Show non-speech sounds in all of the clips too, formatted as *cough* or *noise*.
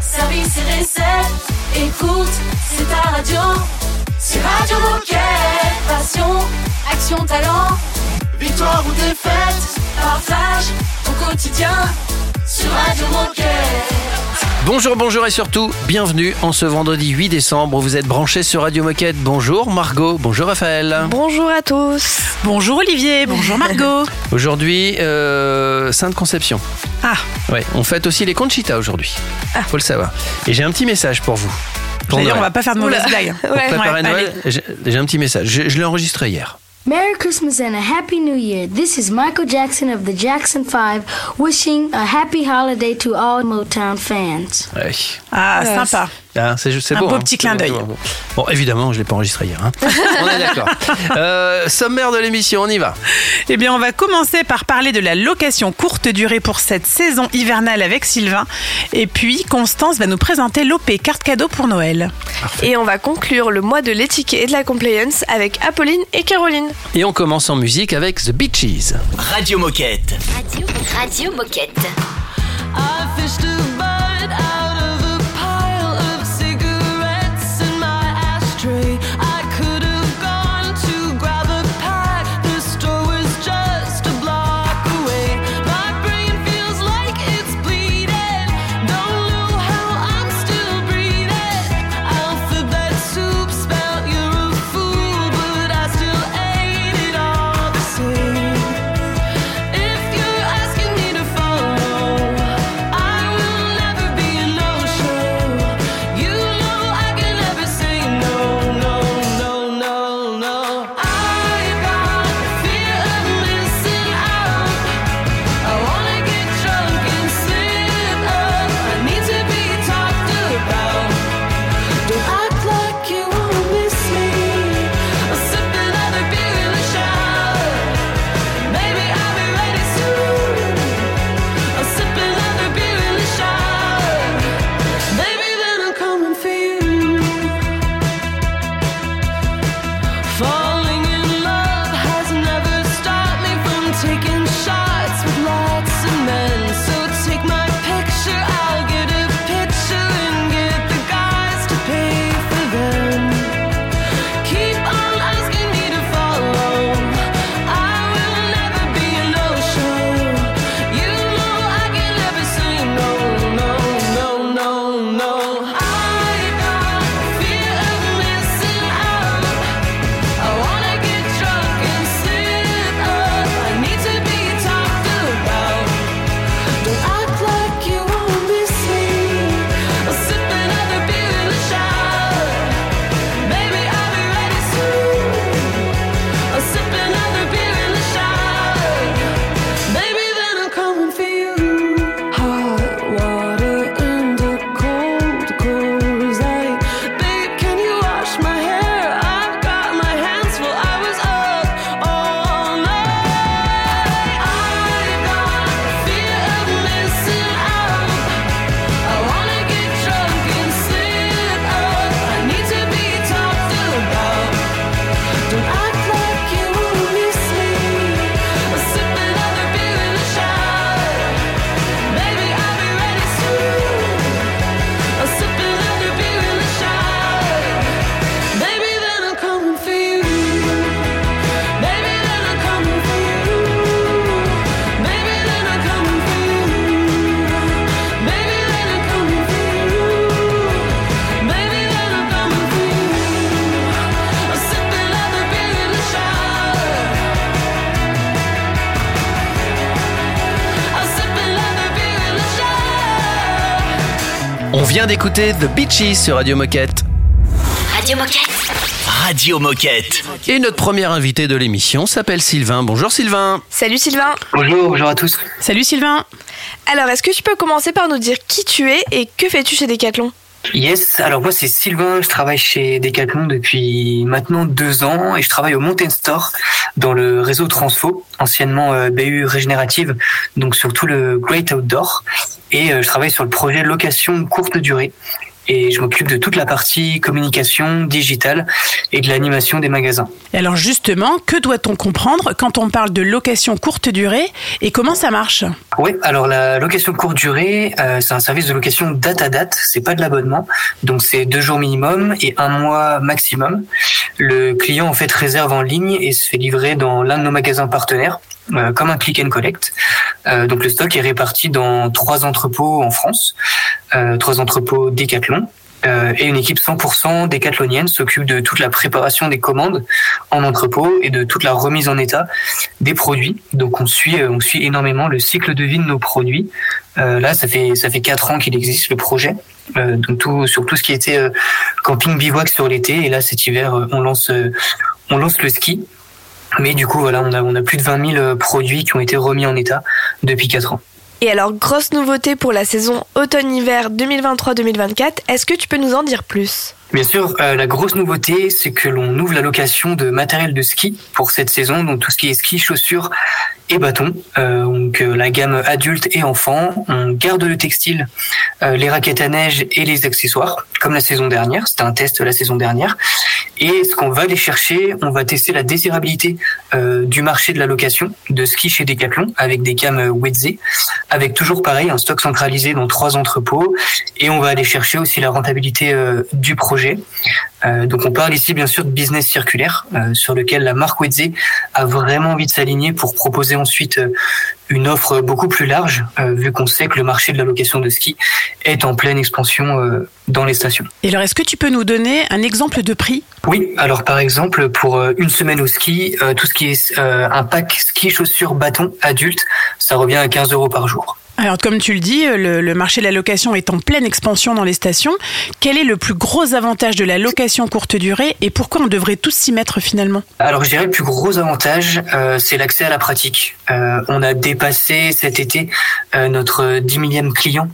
service et recettes. Écoute, c'est ta radio. C'est Radio Moquette. Passion, action, talent. Victoire ou défaite, partage ton quotidien sur Radio Moquette. Bonjour, bonjour et surtout, bienvenue en ce vendredi 8 décembre. Vous êtes branchés sur Radio Moquette. Bonjour Margot, bonjour Raphaël. Bonjour à tous. Bonjour Olivier, bonjour *laughs* Margot. Aujourd'hui, euh, Sainte Conception. Ah, Ouais, on fête aussi les Conchita aujourd'hui. Faut le savoir. Et j'ai un petit message pour vous. Pour d'ailleurs, on Noël. va pas faire de mauvaises blagues. *laughs* Pour Ouais. préparer Ouais, Noël, j'ai j'ai un petit message. Je, je l'ai enregistré hier. Merry Christmas and a Happy New Year. This is Michael Jackson of the Jackson 5 wishing a happy holiday to all Motown fans. Ouais. Ah, Euh, sympa. Ah, c'est c'est Un beau. beau hein. petit clin beau, d'œil. beau. Bon, évidemment, je l'ai pas enregistré hier. hein. *laughs* on est d'accord. Euh, sommaire de l'émission, on y va. Eh bien, on va commencer par parler de la location courte durée pour cette saison hivernale avec Sylvain. Et puis, Constance va nous présenter l'OP carte cadeau pour Noël. Et on va conclure le mois de l'étiquette et de la compliance avec Apolline et Caroline. Et on commence en musique avec The Beaches. Radio Moquette. Radio, Radio Moquette. I vient d'écouter The Beaches sur Radio Moquette. Radio Moquette. Radio Moquette. Et notre premier invité de l'émission s'appelle Sylvain. Bonjour Sylvain. Salut Sylvain. Bonjour, bonjour à tous. Salut Sylvain. Alors, est-ce que tu peux commencer par nous dire qui tu es et que fais-tu chez Decathlon? Yes, alors moi c'est Sylvain, je travaille chez Decathlon depuis maintenant deux ans et je travaille au Mountain Store dans le réseau Transfo, anciennement euh, BU Régénérative, donc sur tout le Great Outdoor. Et euh, je travaille sur le projet location courte durée. et je m'occupe de toute la partie communication digitale et de l'animation des magasins. Et alors justement, que doit-on comprendre quand on parle de location courte durée et comment ça marche? Oui, alors la location courte durée, euh, c'est un service de location date à date, c'est pas de l'abonnement, donc c'est deux jours minimum et un mois maximum. Le client en fait réserve en ligne et se fait livrer dans l'un de nos magasins partenaires. Euh, comme un click and collect. Euh, donc le stock est réparti dans trois entrepôts en France, euh, trois entrepôts Decathlon. Et une équipe 100% décathlonienne s'occupe de toute la préparation des commandes en entrepôt et de toute la remise en état des produits. Donc on suit, on suit énormément le cycle de vie de nos produits. Là, ça fait ça fait quatre ans qu'il existe le projet. Euh, donc sur tout ce qui était camping bivouac sur l'été. Et là, cet hiver, on lance on lance le ski. Mais du coup, voilà, on a on a plus de 20 000 produits qui ont été remis en état depuis quatre ans. Et alors, grosse nouveauté pour la saison automne-hiver 2023-2024, est-ce que tu peux nous en dire plus? Bien sûr, euh, la grosse nouveauté, c'est que l'on ouvre la location de matériel de ski pour cette saison, donc tout ce qui est ski, chaussures et bâtons. Euh, donc euh, la gamme adulte et enfant. On garde le textile, euh, les raquettes à neige et les accessoires, comme la saison dernière. C'était un test la saison dernière. Et ce qu'on va aller chercher, on va tester la désirabilité du marché de la location de ski chez Decathlon avec des gammes Wedze, avec toujours pareil un stock centralisé dans trois entrepôts. Et on va aller chercher aussi la rentabilité du projet. Euh, donc on parle ici bien sûr de business circulaire euh, sur lequel la marque Wedze a vraiment envie de s'aligner pour proposer ensuite euh, une offre beaucoup plus large vu qu'on sait que le marché de la location de ski est en pleine expansion dans les stations. Et alors, est-ce que tu peux nous donner un exemple de prix? Oui, alors par exemple pour une semaine au ski, tout ce qui est un pack ski chaussures bâton adulte, ça revient à 15 euros par jour. Alors, comme tu le dis, le, marché de la location est en pleine expansion dans les stations. Quel est le plus gros avantage de la location courte durée et pourquoi on devrait tous s'y mettre finalement? Alors je dirais le plus gros avantage, euh, c'est l'accès à la pratique. Euh, on a dépassé cet été euh, notre 10 millième client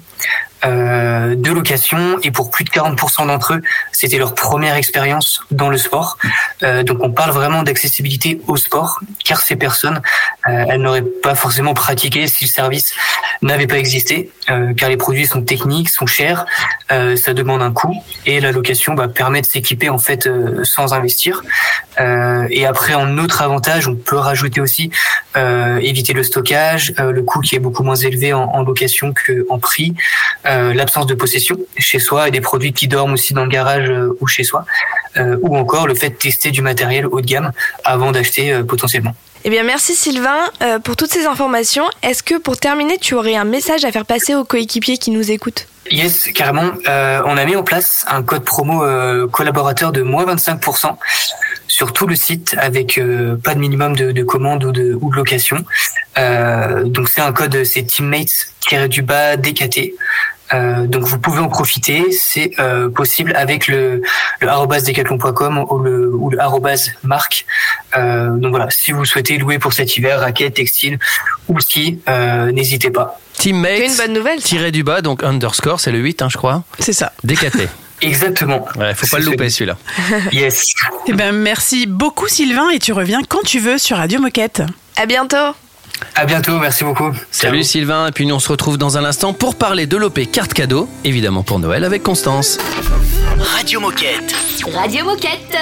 euh, de location et pour plus de 40% d'entre eux, c'était leur première expérience dans le sport. Euh, donc on parle vraiment d'accessibilité au sport car ces personnes, euh, elles n'auraient pas forcément pratiqué si le service n'avait pas existé euh, car les produits sont techniques, sont chers, euh, ça demande un coût et la location bah, permet de s'équiper en fait sans investir. Et après en autre avantage, on peut rajouter aussi éviter le stockage, le coût qui est beaucoup moins élevé en, en location qu'en prix, euh, l'absence de possession chez soi et des produits qui dorment aussi dans le garage euh, ou chez soi, euh, ou encore le fait de tester du matériel haut de gamme avant d'acheter euh, potentiellement. Eh bien, merci Sylvain euh, pour toutes ces informations. Est-ce que pour terminer, tu aurais un message à faire passer aux coéquipiers qui nous écoutent? Yes, carrément. Euh, on a mis en place un code promo euh, collaborateur de moins 25% sur tout le site avec euh, pas de minimum de, de commande ou de, ou de location. Euh, donc c'est un code, c'est teammates-du-bas DKT. Euh, donc vous pouvez en profiter, c'est euh, possible avec le, le ou le, ou le marque. Euh, donc voilà, si vous souhaitez louer pour cet hiver, raquettes, textiles ou ski, euh, n'hésitez pas. C'est une Teammates, bonne nouvelle. tiré du bas, donc underscore, c'est le 8, hein, je crois. C'est ça. DKT. *laughs* Exactement. Ouais, faut pas le louper celui-là. *laughs* Yes. Eh ben, merci beaucoup Sylvain et tu reviens quand tu veux sur Radio Moquette. À bientôt. À bientôt, merci beaucoup. Salut Sylvain, et puis nous on se retrouve dans un instant pour parler de l'OP carte cadeau, évidemment pour Noël avec Constance. Radio Moquette. Radio Moquette.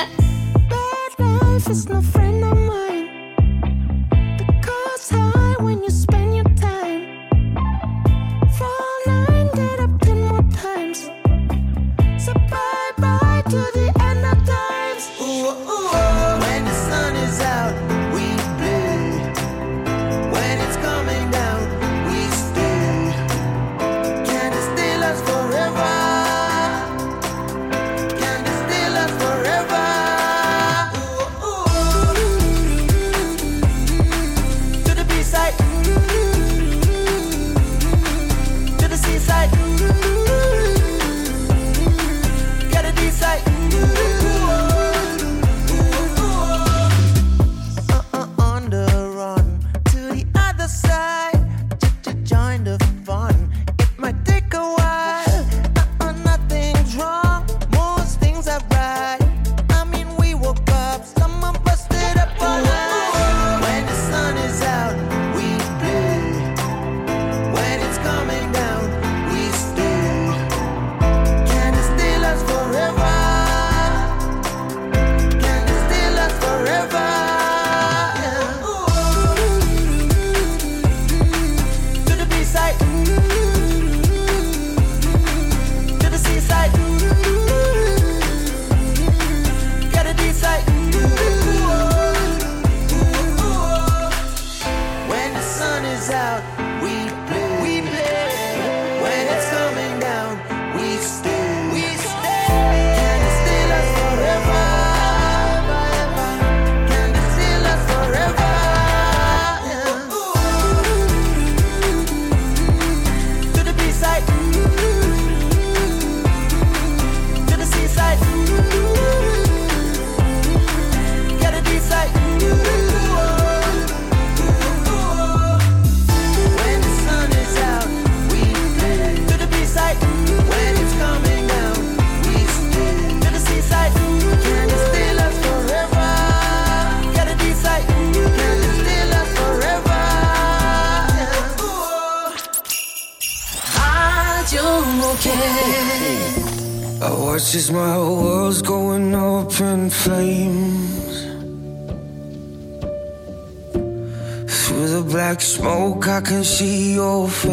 Through the black smoke, I can see your face.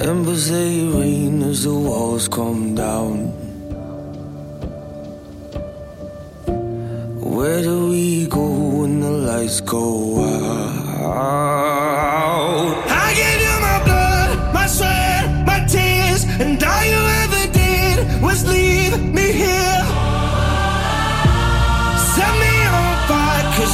Embers they rain as the walls come down. Where do we go when the lights go out?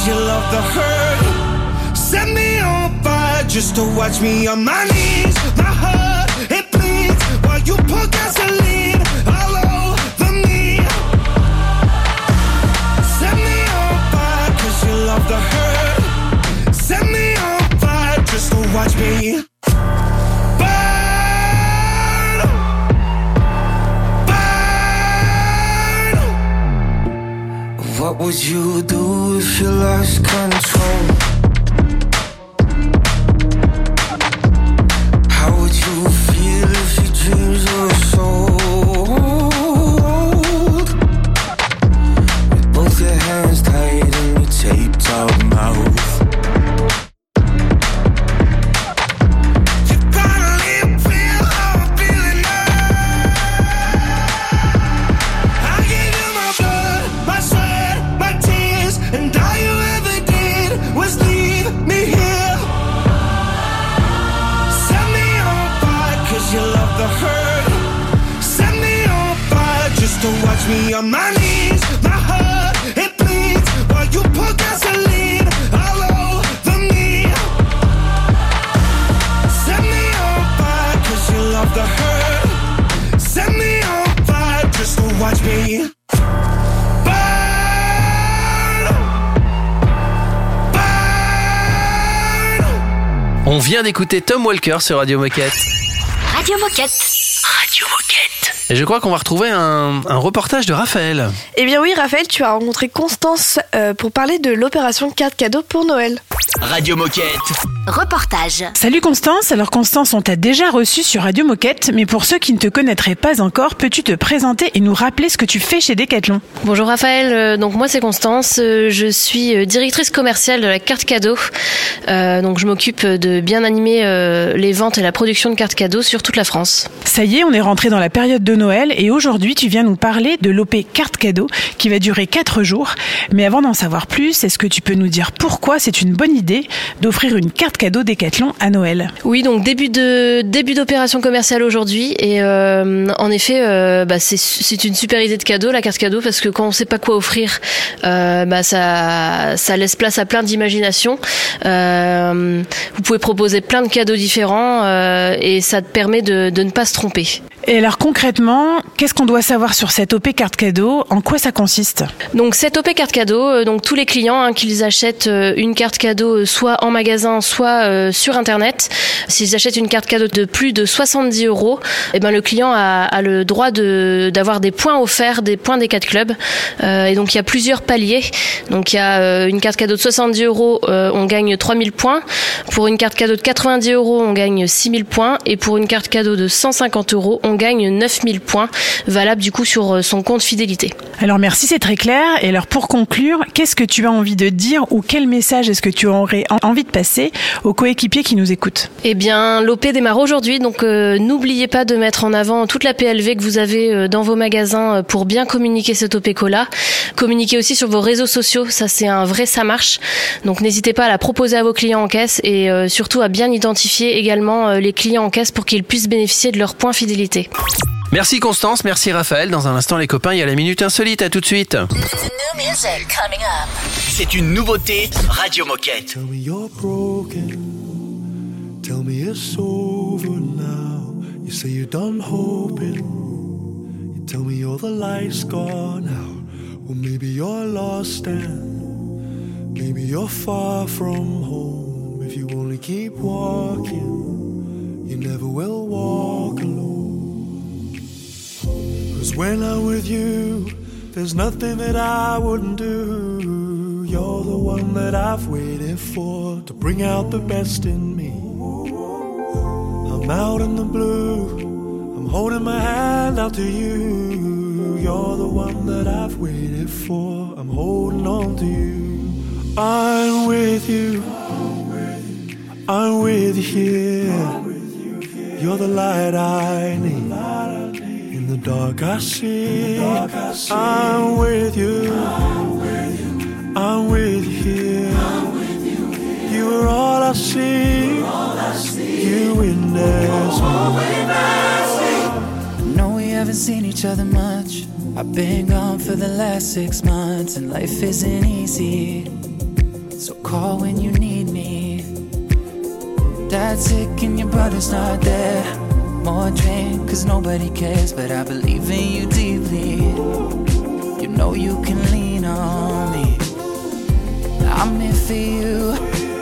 You love the hurt. Set me on fire just to watch me on my knees. My heart, it bleeds while you pour gasoline all over me. Set me on fire, cause you love the hurt. Set me on fire just to watch me would you do if you lost control? On vient d'écouter Tom Walker sur Radio Moquette. Radio Moquette. Radio Moquette. Et je crois qu'on va retrouver un, un reportage de Raphaël. Eh bien oui, Raphaël, tu as rencontré Constance euh, pour parler de l'opération carte cadeau pour Noël. Radio Moquette. Reportage. Salut Constance, alors Constance, on t'a déjà reçu sur Radio Moquette, mais pour ceux qui ne te connaîtraient pas encore, peux-tu te présenter et nous rappeler ce que tu fais chez Decathlon? Bonjour Raphaël, Euh, donc moi c'est Constance, Euh, je suis directrice commerciale de la carte cadeau. Euh, donc je m'occupe de bien animer euh, les ventes et la production de cartes cadeaux sur toute la France. Ça y est, on est rentré dans la période de Noël et aujourd'hui tu viens nous parler de l'OP carte cadeau qui va durer 4 jours. Mais avant d'en savoir plus, est-ce que tu peux nous dire pourquoi c'est une bonne idée d'offrir une carte cadeau Decathlon à Noël? Oui, donc début de début d'opération commerciale aujourd'hui et euh, en effet, euh, bah, c'est une super idée de cadeau la carte cadeau parce que quand on sait pas quoi offrir, euh, bah, ça ça laisse place à plein d'imagination. Euh, vous pouvez proposer plein de cadeaux différents et ça te permet de ne pas se tromper. Et alors concrètement, qu'est-ce qu'on doit savoir sur cette OP carte cadeau? En quoi ça consiste? Donc cette OP carte cadeau, euh, donc tous les clients hein, qu'ils achètent euh, une carte cadeau euh, soit en magasin, soit euh, sur internet, s'ils achètent une carte cadeau de plus de 70 euros, eh ben le client a, a le droit de d'avoir des points offerts, des points des quatre clubs. Euh, et donc il y a plusieurs paliers. Donc il y a euh, une carte cadeau de 70 euros, on gagne 3000 points. Pour une carte cadeau de 90 euros, on gagne 6000 points. Et pour une carte cadeau de 150 euros, on gagne 9000 points, valable du coup sur euh, son compte fidélité. Alors merci, c'est très clair. Et alors pour conclure, qu'est-ce que tu as envie de dire ou quel message est-ce que tu aurais en- envie de passer aux coéquipiers qui nous écoutent? Eh bien, l'OP démarre aujourd'hui, donc euh, n'oubliez pas de mettre en avant toute la PLV que vous avez euh, dans vos magasins pour bien communiquer cette OP Cola. Communiquez aussi sur vos réseaux sociaux, ça c'est un vrai ça marche. Donc n'hésitez pas à la proposer à vos clients en caisse et euh, surtout à bien identifier également les clients en caisse pour qu'ils puissent bénéficier de leurs points fidélité. Merci Constance, merci Raphaël. Dans un instant les copains, il y a la minute insolite. À tout de suite. C'est une nouveauté Radio Moquette. Tell me you're broken. Tell me it's over now. You say you're done hoping. You tell me all the lights gone out. Well, maybe you're lost and maybe you're far from home. If you only keep walking, you never will walk alone. Cause when I'm with you, there's nothing that I wouldn't do. You're the one that I've waited for to bring out the best in me. I'm out in the blue. I'm holding my hand out to you. You're the one that I've waited for. I'm holding on to you. I'm with you. I'm with you here. You're the light I need. In the dark I see. I'm with you. I'm with you here. You are all I see. You witness me. know we haven't seen each other much. I've been gone for the last six months, and life isn't easy. So call when you need me. Dad's sick and your brother's not there. More drink, cause nobody cares, but I believe in you deeply. You know you can lean on me. I'm here for you,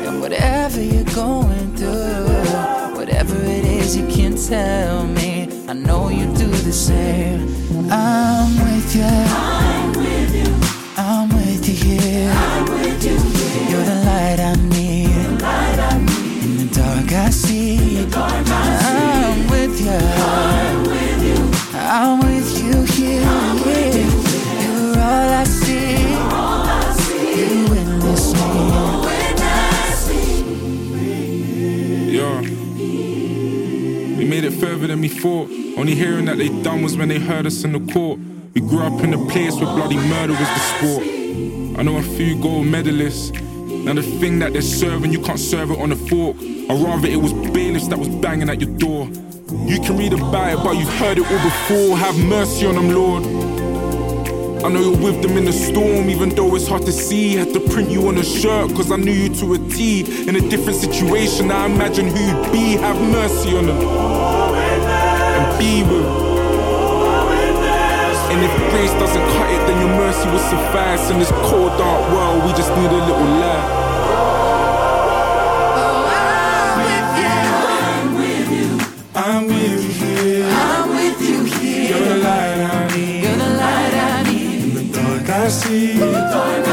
and whatever you're going through, whatever it is, you can tell me. I know you do the same. I'm with you. I'm with you. I'm with you here. I'm with you here. You're the light I need. In the dark I see. Yeah. We made it further than we thought. Only hearing that they done was when they heard us in the court. We grew up in a place where bloody murder was the sport. I know a few gold medalists. Now the thing that they're serving, you can't serve it on a fork. Or rather, it was bailiffs that was banging at your door. You can read about it, but you've heard it all before. Have mercy on them, Lord. I know you're with them in the storm, even though it's hard to see. Had to print you on a shirt, cause I knew you to a T. In a different situation, I imagine who you'd be. Have mercy on them. And be with them. And if grace doesn't cut it, then your mercy will suffice. In this cold, dark world, we just need a little light. See.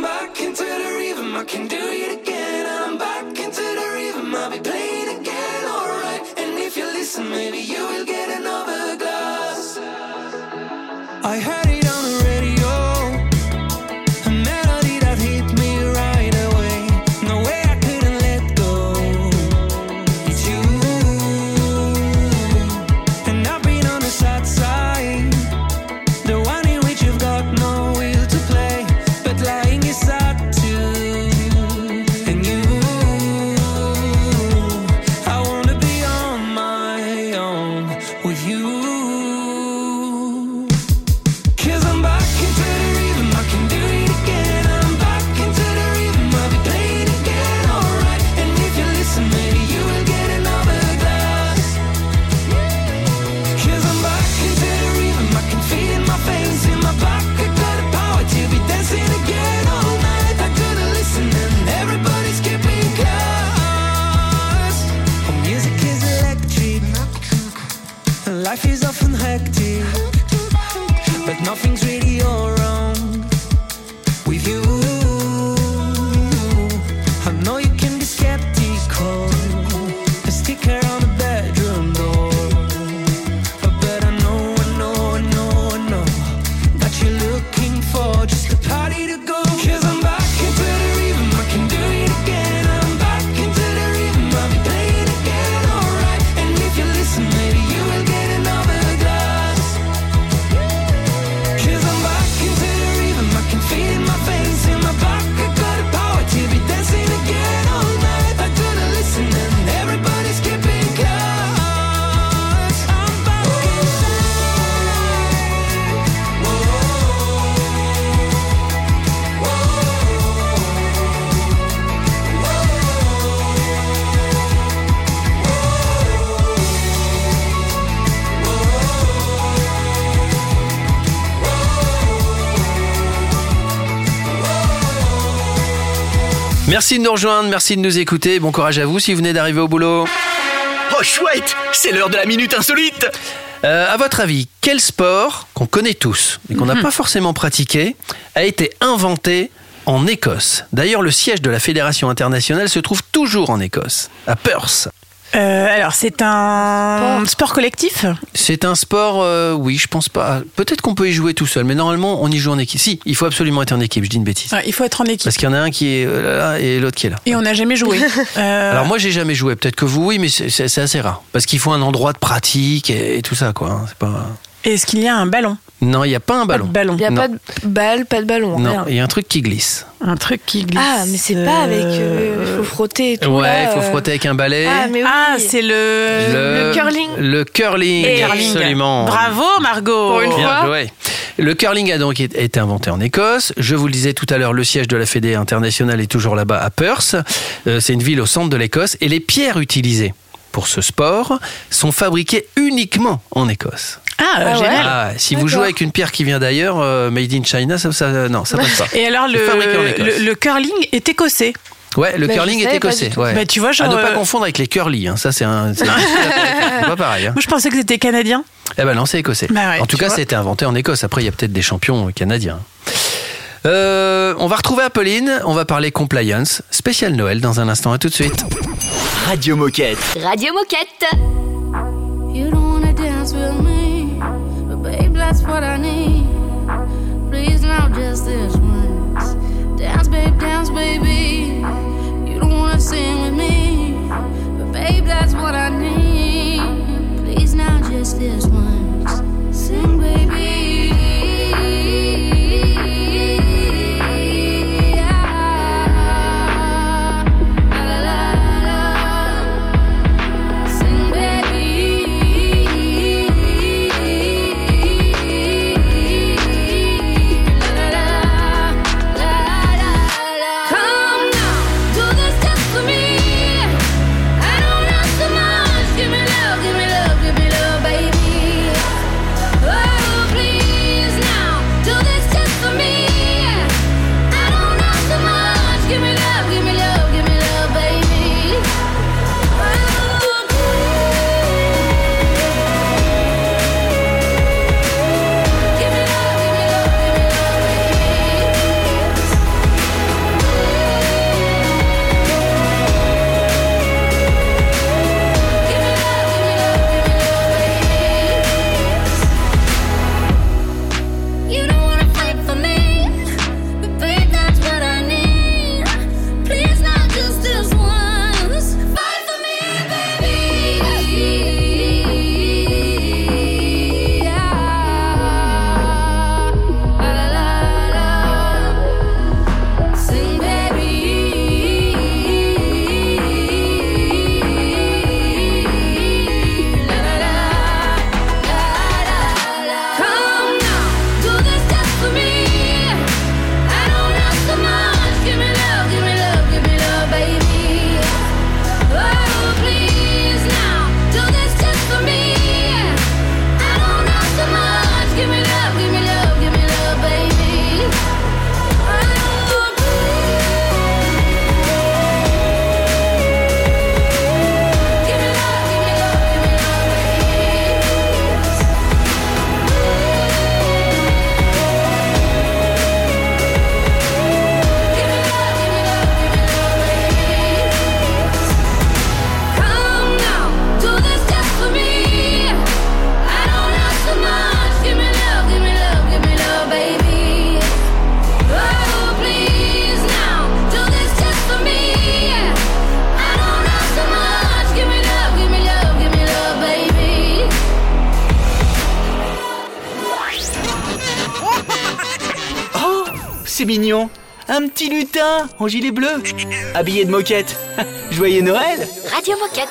Merci de nous rejoindre, merci de nous écouter. Bon courage à vous si vous venez d'arriver au boulot. Oh chouette, c'est l'heure de la minute insolite. Euh, à votre avis, quel sport qu'on connaît tous, mais qu'on n'a Mhm. pas forcément pratiqué, a été inventé en Écosse? D'ailleurs, le siège de la Fédération internationale se trouve toujours en Écosse, à Perth. Euh, alors, c'est un sport collectif C'est un sport, euh, oui, je pense pas. Peut-être qu'on peut y jouer tout seul, mais normalement, on y joue en équipe. Si, il faut absolument être en équipe, je dis une bêtise. Ouais, Il faut être en équipe. Parce qu'il y en a un qui est euh, là et l'autre qui est là. Et on n'a jamais joué. *laughs* Euh, Alors moi j'ai jamais joué, peut-être que vous oui, mais c'est assez rare. Parce qu'il faut un endroit de pratique et, et tout ça quoi. hein. C'est pas... Est-ce qu'il y a un ballon Non, il n'y a pas un ballon. ballon. Il n'y a Non. pas de balle, pas de ballon. Non, il y a un truc qui glisse. Un truc qui glisse. Ah, mais c'est pas avec. euh, Il faut frotter et tout. ouais, il faut frotter avec un balai. Ah, mais oui. Ah, c'est le... le curling. Le curling, Et curling. absolument. Bravo, Margot. Pour une Bien fois. joué. Le curling a donc été inventé en Écosse. Je vous le disais tout à l'heure, le siège de la Fédé internationale est toujours là-bas à Perth. Euh, c'est une ville au centre de l'Écosse. Et les pierres utilisées pour ce sport sont fabriquées uniquement en Écosse. Ah, Ah ouais. génial. Ah, si vous jouez avec une pierre qui vient d'ailleurs, euh, made in China, ça, ça- non, ça passe pas. Et alors, le, curling est écossais. Ouais, le Bah, curling est écossais. ouais. Bah, tu vois, genre, à ne pas euh, confondre avec les curly. hein. Ça, c'est un. C'est *laughs* pas pareil. hein. Moi, je pensais que c'était canadien. Eh ben non, c'est écossais. Bah ouais, en tout cas, vois. c'était inventé en Écosse. Après, il y a peut-être des champions euh, canadiens. Euh, on va retrouver Apolline. On va parler compliance. Spécial Noël dans un instant. À tout de suite. Radio Moquette. Radio Moquette. You don't wanna dance with me, but babe, that's what I need. Please now, just this once. Dance, babe, dance, baby. You don't wanna sing with me, but babe, that's what I need. Please now, just this once. En gilet bleu, habillé de moquette. *laughs* Joyeux Noël Radio Moquette.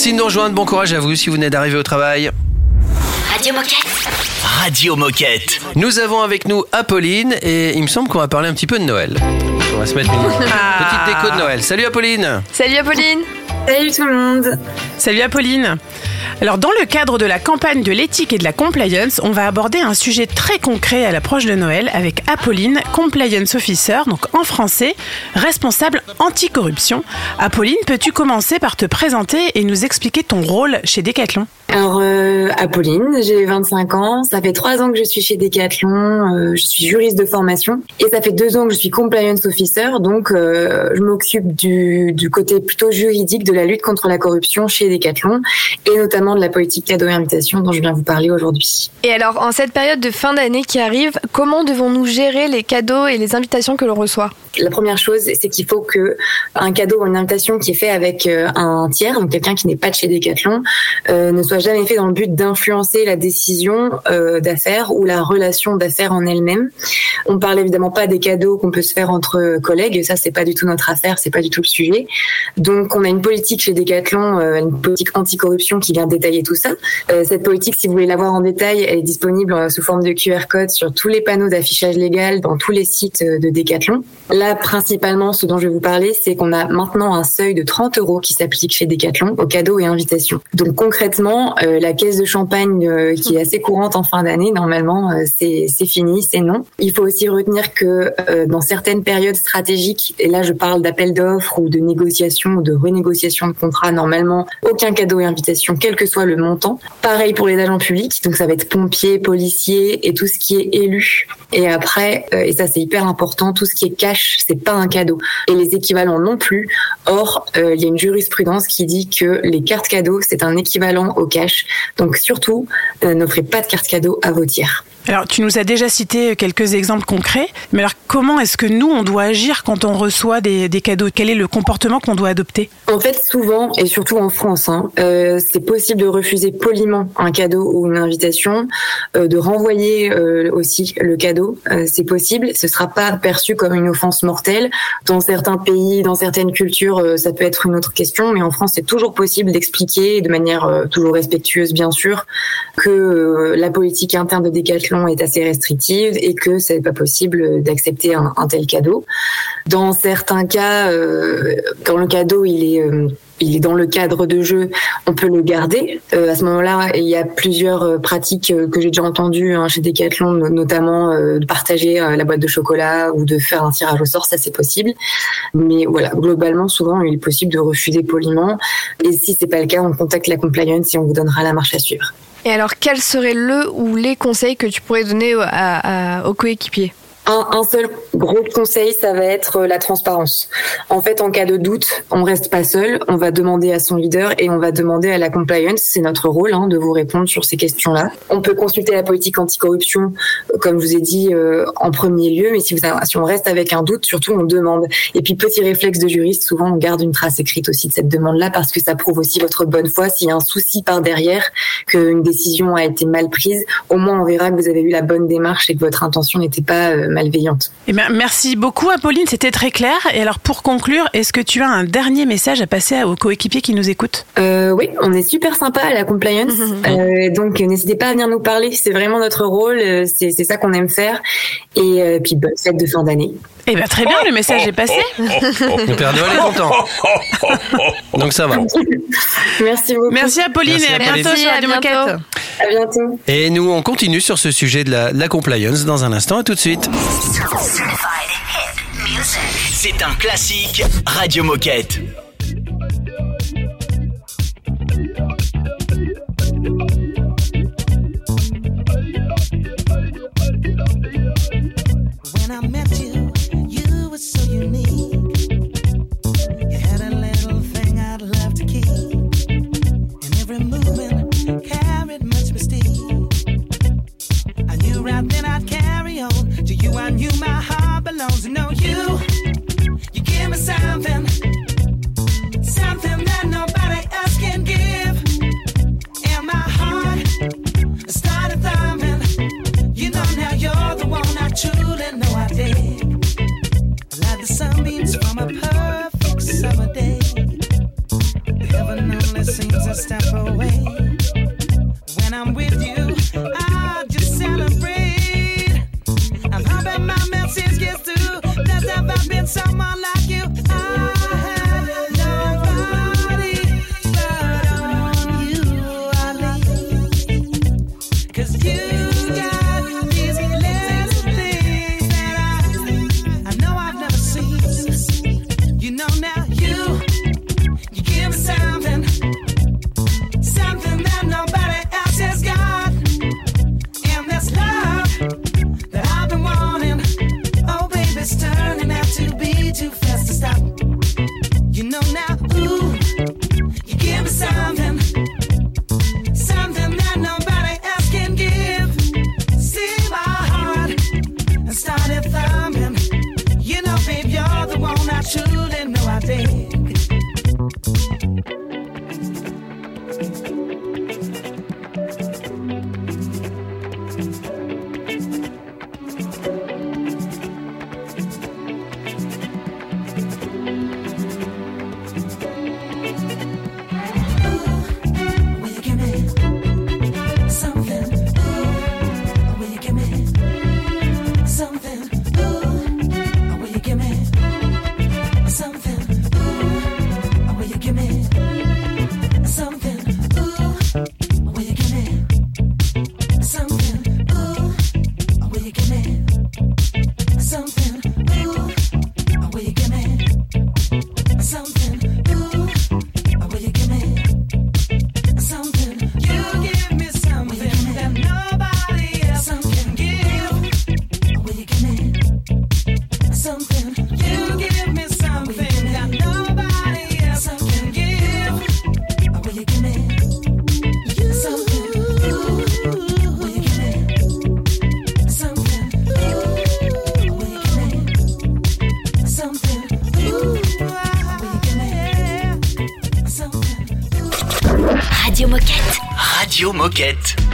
Merci de nous rejoindre. Bon courage à vous si vous venez d'arriver au travail. Radio Moquette. Radio Moquette. Nous avons avec nous Apolline et il me semble qu'on va parler un petit peu de Noël. On va se mettre une *laughs* petite déco de Noël. Salut Apolline Salut Apolline Salut tout le monde Salut Apolline Alors dans le cadre de la campagne de l'éthique et de la compliance, on va aborder un sujet très concret à l'approche de Noël avec Apolline, compliance officer, donc en français, responsable anticorruption. Apolline, peux-tu commencer par te présenter et nous expliquer ton rôle chez Decathlon? Alors, euh, Apolline, j'ai 25 ans. Ça fait trois ans que je suis chez Decathlon. euh, je suis juriste de formation. Et ça fait deux ans que je suis compliance officer. Donc, euh, je m'occupe du, du côté plutôt juridique de la lutte contre la corruption chez Decathlon. Et notamment de la politique cadeau et invitation dont je viens vous parler aujourd'hui. Et alors, en cette période de fin d'année qui arrive, comment devons-nous gérer les cadeaux et les invitations que l'on reçoit? La première chose, c'est qu'il faut que un cadeau ou une invitation qui est fait avec euh, un tiers, donc quelqu'un qui n'est pas de chez Decathlon, euh, ne soit jamais fait dans le but d'influencer la décision euh, d'affaires ou la relation d'affaires en elle-même. On parle évidemment pas des cadeaux qu'on peut se faire entre collègues, ça c'est pas du tout notre affaire, c'est pas du tout le sujet. Donc on a une politique chez Decathlon, euh, une politique anticorruption qui vient tout ça. Euh, cette politique, si vous voulez la voir en détail, elle est disponible euh, sous forme de QR code sur tous les panneaux d'affichage légal dans tous les sites euh, de Decathlon. Là, principalement, ce dont je vais vous parler, c'est qu'on a maintenant un seuil de 30 euros qui s'applique chez Decathlon aux cadeaux et invitations. Donc concrètement, la caisse de champagne qui est assez courante en fin d'année, normalement, c'est fini, c'est non. Il faut aussi retenir que dans certaines périodes stratégiques, et là je parle d'appel d'offres ou de négociations ou de renégociation de contrats, normalement, aucun cadeau et invitation, quel que soit le montant. Pareil pour les agents publics, donc ça va être pompiers, policiers et tout ce qui est élu. Et après, euh, et ça c'est hyper important, tout ce qui est cash, c'est pas un cadeau. Et les équivalents non plus. Or, euh, il y a une jurisprudence qui dit que les cartes cadeaux, c'est un équivalent au cash. Donc surtout, euh, n'offrez pas de cartes cadeaux à vos tiers. Alors, tu nous as déjà cité quelques exemples concrets, mais alors comment est-ce que nous, on doit agir quand on reçoit des, des cadeaux? Quel est le comportement qu'on doit adopter? En fait, souvent, et surtout en France, hein, euh, c'est possible de refuser poliment un cadeau ou une invitation, euh, de renvoyer euh, aussi le cadeau. C'est possible. Ce sera pas perçu comme une offense mortelle. Dans certains pays, dans certaines cultures, ça peut être une autre question, mais en France, c'est toujours possible d'expliquer de manière toujours respectueuse, bien sûr, que la politique interne de Est assez restrictive et que c'est pas possible d'accepter un, tel cadeau. Dans certains cas, euh, quand le cadeau il est euh, il est dans le cadre de jeu, on peut le garder. Euh, à ce moment-là, il y a plusieurs pratiques que j'ai déjà entendues hein, chez Decathlon, no- notamment de partager la boîte de chocolat ou de faire un tirage au sort, ça c'est possible. Mais voilà, globalement, souvent, il est possible de refuser poliment. Et si c'est pas le cas, on contacte la compliance et on vous donnera la marche à suivre. Et alors, quel serait le ou les conseils que tu pourrais donner aux coéquipiers? Un, un seul gros conseil, ça va être euh, la transparence. En fait, en cas de doute, on reste pas seul, on va demander à son leader et on va demander à la compliance, c'est notre rôle hein, de vous répondre sur ces questions-là. On peut consulter la politique anticorruption, euh, comme je vous ai dit, euh, en premier lieu, mais si, vous si on reste avec un doute, surtout on demande. Et puis petit réflexe de juriste, souvent on garde une trace écrite aussi de cette demande-là parce que ça prouve aussi votre bonne foi. S'il y a un souci par derrière, qu'une décision a été mal prise, au moins on verra que vous avez eu la bonne démarche et que votre intention n'était pas euh, malveillante. Eh bien, merci beaucoup, Apolline. C'était très clair. Et alors, pour conclure, est-ce que tu as un dernier message à passer aux coéquipiers qui nous écoutent? Euh, oui, on est super sympa à la compliance, *laughs* Euh, donc n'hésitez pas à venir nous parler. C'est vraiment notre rôle, euh, c'est c'est ça qu'on aime faire. Et euh, puis bonne fête de fin d'année. Eh bien, très bien, le message est passé. Le Père Noël est content. Donc ça va. Merci beaucoup. Merci, Apolline, Merci, et à Apolline. bientôt sur Radio Moquette. À bientôt. Et nous, on continue sur ce sujet de la, la compliance dans un instant. À tout de suite. C'est un classique Radio Moquette. To know you, you give me something, something that nobody else can give. And my heart started thumping. You know now you're the one I truly know I dig. Like the sunbeams from a perfect summer day. Heaven only seems a step Radio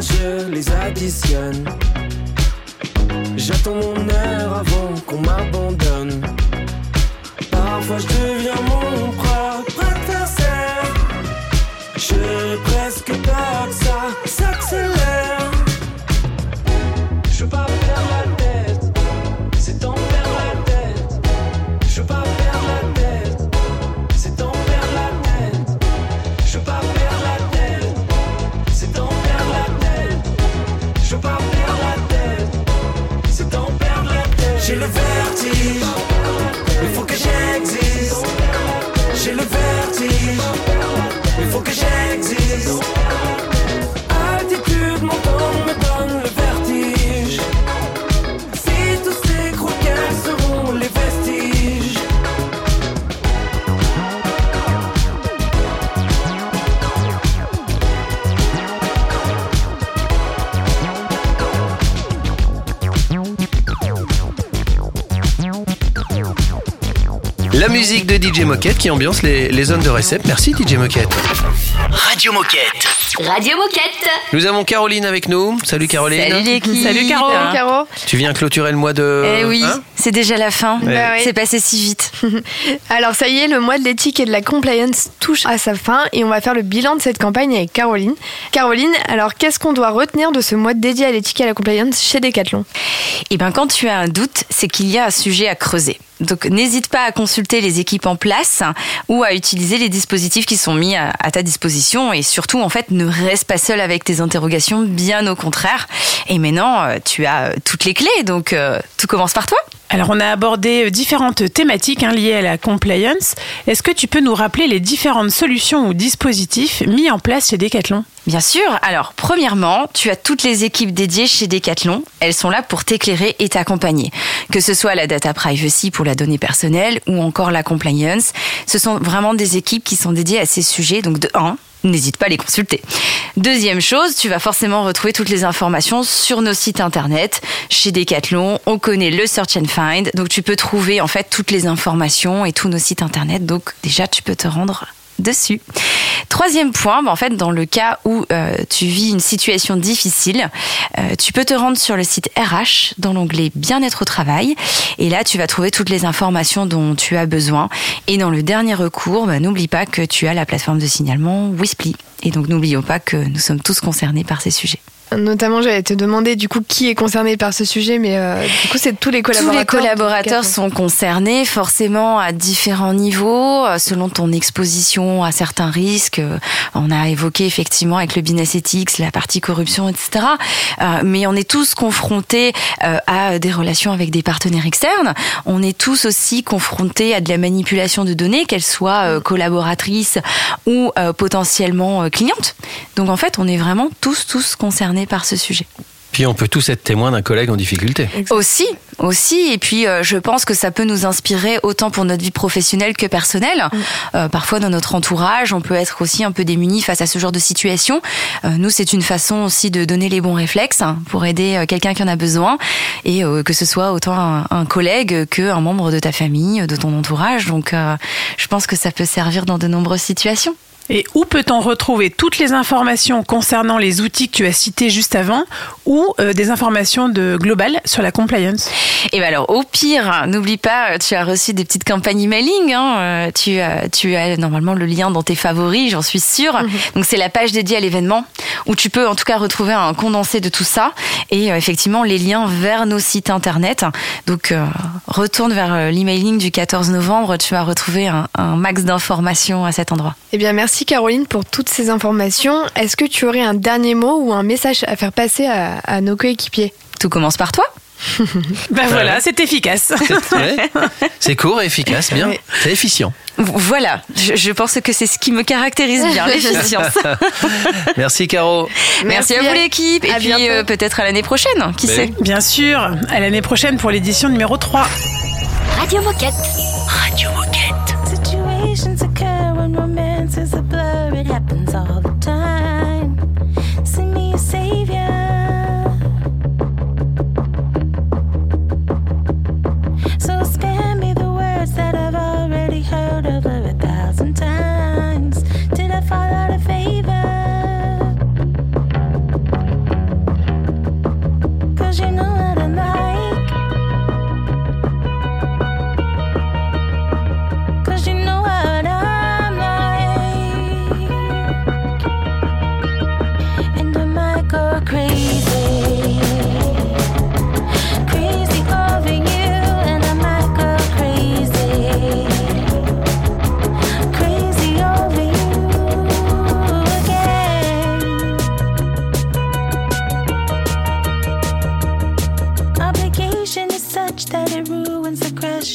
je les additionne. J'attends mon heure avant qu'on m'abandonne. Parfois je deviens mon propre adversaire. Je presque pas que ça s'accélère. Il faut que j'existe. J'ai le vertige, il faut que j'existe. La musique de DJ Moquette qui ambiance les, les zones de récep. Merci DJ Moquette. Radio Moquette. Radio Moquette. Nous avons Caroline avec nous. Salut Caroline. Salut l'équipe. Salut, Caro. Salut, Caro. Tu viens clôturer le mois de... Eh oui, Hein c'est déjà la fin. Ouais. Bah oui. C'est passé si vite. *laughs* Alors ça y est, le mois de l'éthique et de la compliance touche à sa fin et on va faire le bilan de cette campagne avec Caroline. Caroline, alors qu'est-ce qu'on doit retenir de ce mois dédié à l'éthique et à la compliance chez Decathlon? Et bien, quand tu as un doute, c'est qu'il y a un sujet à creuser. Donc, n'hésite pas à consulter les équipes en place ou à utiliser les dispositifs qui sont mis à, ta disposition. Et surtout, en fait, ne reste pas seul avec tes interrogations, bien au contraire. Et maintenant, euh, tu as euh, toutes les clés, donc euh, tout commence par toi. Alors, on a abordé différentes thématiques hein, liées à la compliance. Est-ce que tu peux nous rappeler les différentes solutions ou dispositifs mis en place chez Decathlon? Bien sûr. Alors, premièrement, tu as toutes les équipes dédiées chez Decathlon. Elles sont là pour t'éclairer et t'accompagner. Que ce soit la data privacy pour la donnée personnelle ou encore la compliance. Ce sont vraiment des équipes qui sont dédiées à ces sujets. Donc, de 1, N'hésite pas à les consulter. Deuxième chose, tu vas forcément retrouver toutes les informations sur nos sites internet. Chez Decathlon, on connaît le Search and Find, donc tu peux trouver en fait toutes les informations et tous nos sites internet. Donc déjà, tu peux te rendre dessus. Troisième point, bah, en fait, dans le cas où euh, tu vis une situation difficile, euh, tu peux te rendre sur le site RH dans l'onglet Bien-être au travail. Et là, tu vas trouver toutes les informations dont tu as besoin. Et dans le dernier recours, bah, n'oublie pas que tu as la plateforme de signalement Wisply. Et donc, n'oublions pas que nous sommes tous concernés par ces sujets. Notamment, j'allais te demander du coup qui est concerné par ce sujet, mais euh, du coup, c'est tous les Tous collaborateurs. les collaborateurs sont concernés, forcément à différents niveaux, euh, selon ton exposition à certains risques. Euh, On a évoqué effectivement avec le business ethics, la partie corruption, etc. Euh, Mais on est tous confrontés euh, à des relations avec des partenaires externes. On est tous aussi confrontés à de la manipulation de données, qu'elles soient collaboratrices ou potentiellement clientes. Donc en fait, on est vraiment tous, tous concernés par ce sujet. Puis on peut tous être témoins d'un collègue en difficulté. Aussi, aussi. Et puis, euh, je pense que ça peut nous inspirer autant pour notre vie professionnelle que personnelle. Euh, parfois, dans notre entourage, on peut être aussi un peu démuni face à ce genre de situation. Euh, nous, c'est une façon aussi de donner les bons réflexes hein, pour aider euh, quelqu'un qui en a besoin. Et euh, que ce soit autant un, un collègue qu'un membre de ta famille, de ton entourage. Donc, euh, je pense que ça peut servir dans de nombreuses situations. Et où peut-on retrouver toutes les informations concernant les outils que tu as cités juste avant ou euh, des informations de global sur la compliance? Et ben alors, au pire, n'oublie pas, tu as reçu des petites campagnes emailing. Hein, euh, tu, as, tu as normalement le lien dans tes favoris, j'en suis sûre. Donc c'est la page dédiée à l'événement où tu peux en tout cas retrouver un condensé de tout ça et euh, effectivement les liens vers nos sites internet. Donc euh, retourne vers euh, l'emailing du 14 novembre, tu vas retrouver un, un max d'informations à cet endroit. Eh bien, merci Merci Caroline pour toutes ces informations. Est-ce que tu aurais un dernier mot ou un message à faire passer à, nos coéquipiers? Tout commence par toi. *laughs* ben voilà, euh, c'est efficace. *laughs* C'est court et efficace, bien. C'est efficient. Voilà, je, pense que c'est ce qui me caractérise bien, *laughs* l'efficience. Merci Caro. Merci, à vous l'équipe. Et puis euh, peut-être à l'année prochaine, qui ben sait Bien sûr, à l'année prochaine pour l'édition numéro 3. Radio Moquette. Radio Moquette. it happens all the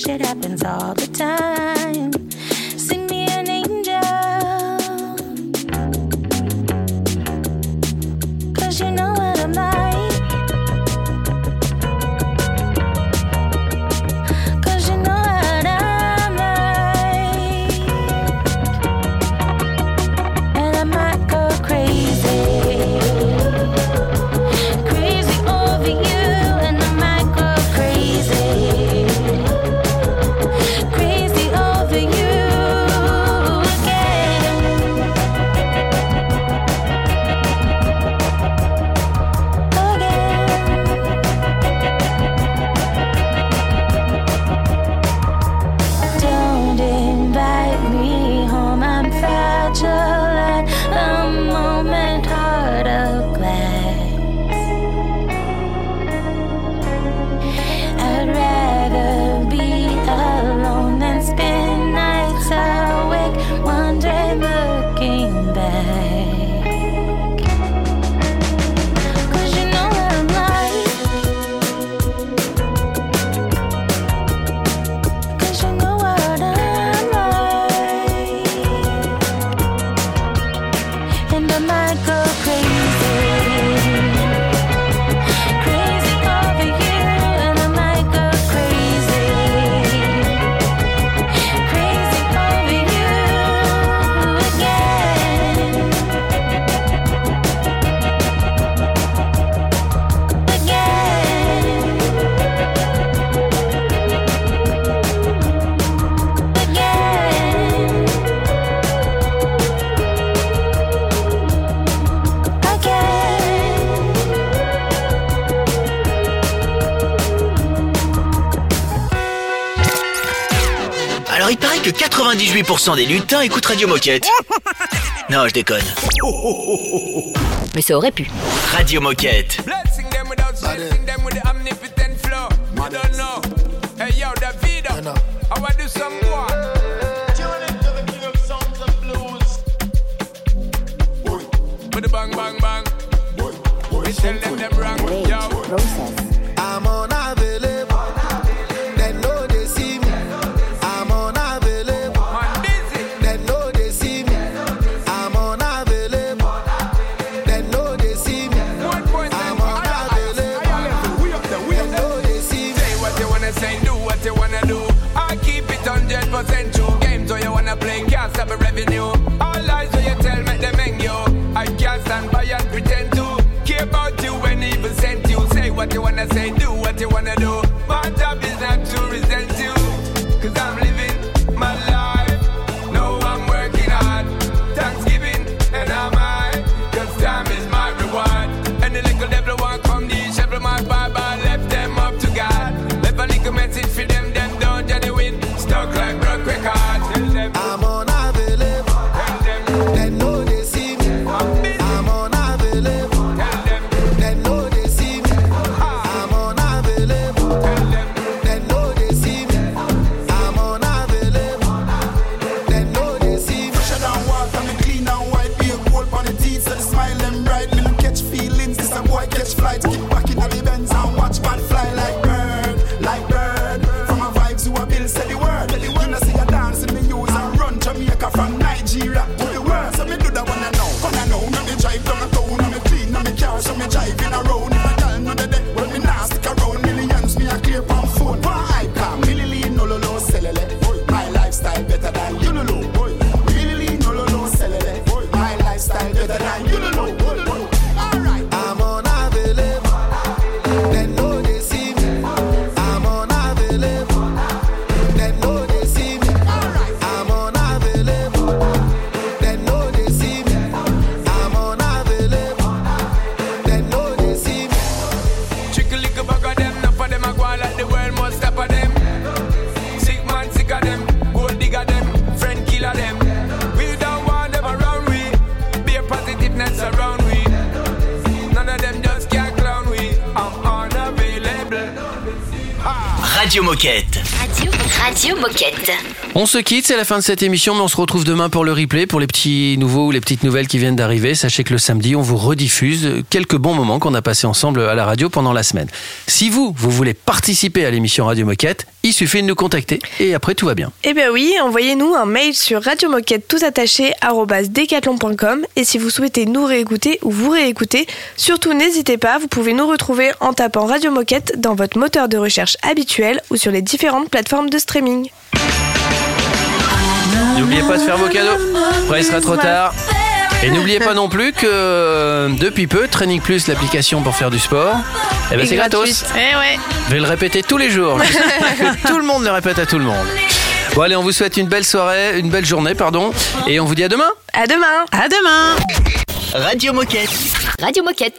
shit happens all the time. il paraît que 98% des lutins écoutent Radio Moquette. *laughs* non, je déconne. Mais ça aurait pu. Radio Moquette. Radio Moquette. On se quitte, c'est la fin de cette émission, mais on se retrouve demain pour le replay, pour les petits nouveaux ou les petites nouvelles qui viennent d'arriver. Sachez que le samedi, on vous rediffuse quelques bons moments qu'on a passés ensemble à la radio pendant la semaine. Si vous, vous voulez participer à l'émission Radio Moquette, il suffit de nous contacter et après tout va bien. Eh bien oui, envoyez-nous un mail sur radiomoquette tout attaché decathlon.com et si vous souhaitez nous réécouter ou vous réécouter, surtout n'hésitez pas, vous pouvez nous retrouver en tapant Radio Moquette dans votre moteur de recherche habituel ou sur les différentes plateformes de streaming. N'oubliez pas de faire vos cadeaux. Après, il sera trop tard. Et n'oubliez pas non plus que euh, depuis peu, Training Plus, l'application pour faire du sport, eh ben, c'est gratos. Eh ouais. Je vais le répéter tous les jours. *laughs* que tout le monde le répète à tout le monde. Bon allez, on vous souhaite une belle soirée, une belle journée, pardon. Et on vous dit à demain. À demain. À demain. Radio Moquette. Radio Moquette.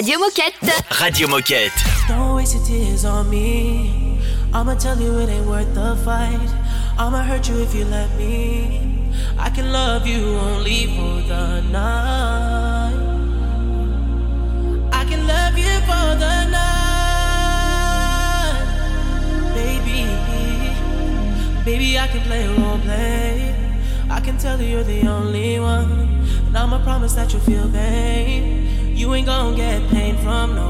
Radio Moquette. Radio Moquette. Don't waste your tears on me. I'ma tell you it ain't worth the fight. I'ma hurt you if you let me. I can love you only for the night. I can love you for the night. Baby, baby, I can play role play. I can tell you you're the only one. And I'ma promise that you'll feel pain. You ain't gonna get pain from no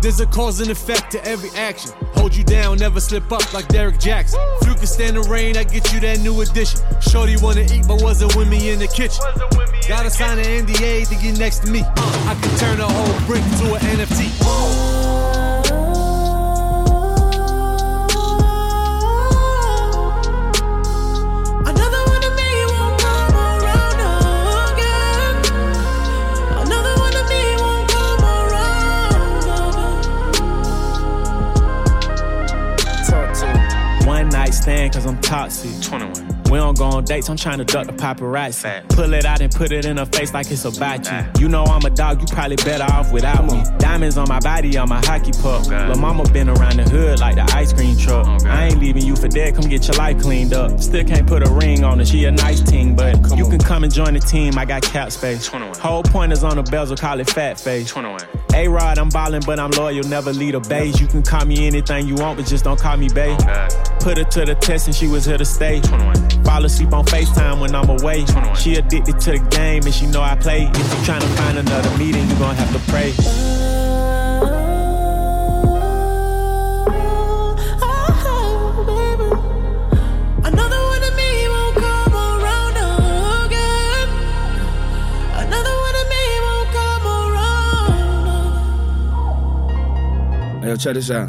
There's a cause and effect to every action. Hold you down, never slip up like Derek Jackson. You can stand the rain, I get you that new addition. Shorty wanna eat, but wasn't with me in the kitchen. Gotta sign an NDA to get next to me. I can turn a whole brick to an NFT. Cause I'm toxic. 21. We don't go on dates, I'm trying to duck the paparazzi. Pull it out and put it in her face like it's about you. You know I'm a dog, you probably better off without me. Diamonds on my body, on my hockey puck. Lil' mama been around the hood like the ice cream truck. I ain't leaving you for dead, come get your life cleaned up. Still can't put a ring on her, she a nice team, but you can come and join the team, I got cap space. Whole point is on the bezel, call it fat face. A Rod, I'm ballin', but I'm loyal, never lead a base. You can call me anything you want, but just don't call me babe. Put her to the test and she was here to stay. Fall asleep on FaceTime when I'm away. She addicted to the game and she know I play. If you trying to find another meeting, you gon' have to pray. Oh, oh, another one of me won't come around again. Another one of me won't come around. Hey, yo, check this out.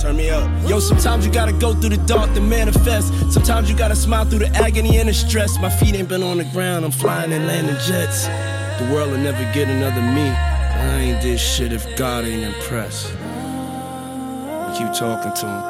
Turn me up. Yo, sometimes you gotta go through the dark to manifest. Sometimes you gotta smile through the agony and the stress. My feet ain't been on the ground, I'm flying and landing jets. The world will never get another me. I ain't this shit if God ain't impressed. Keep talking to him.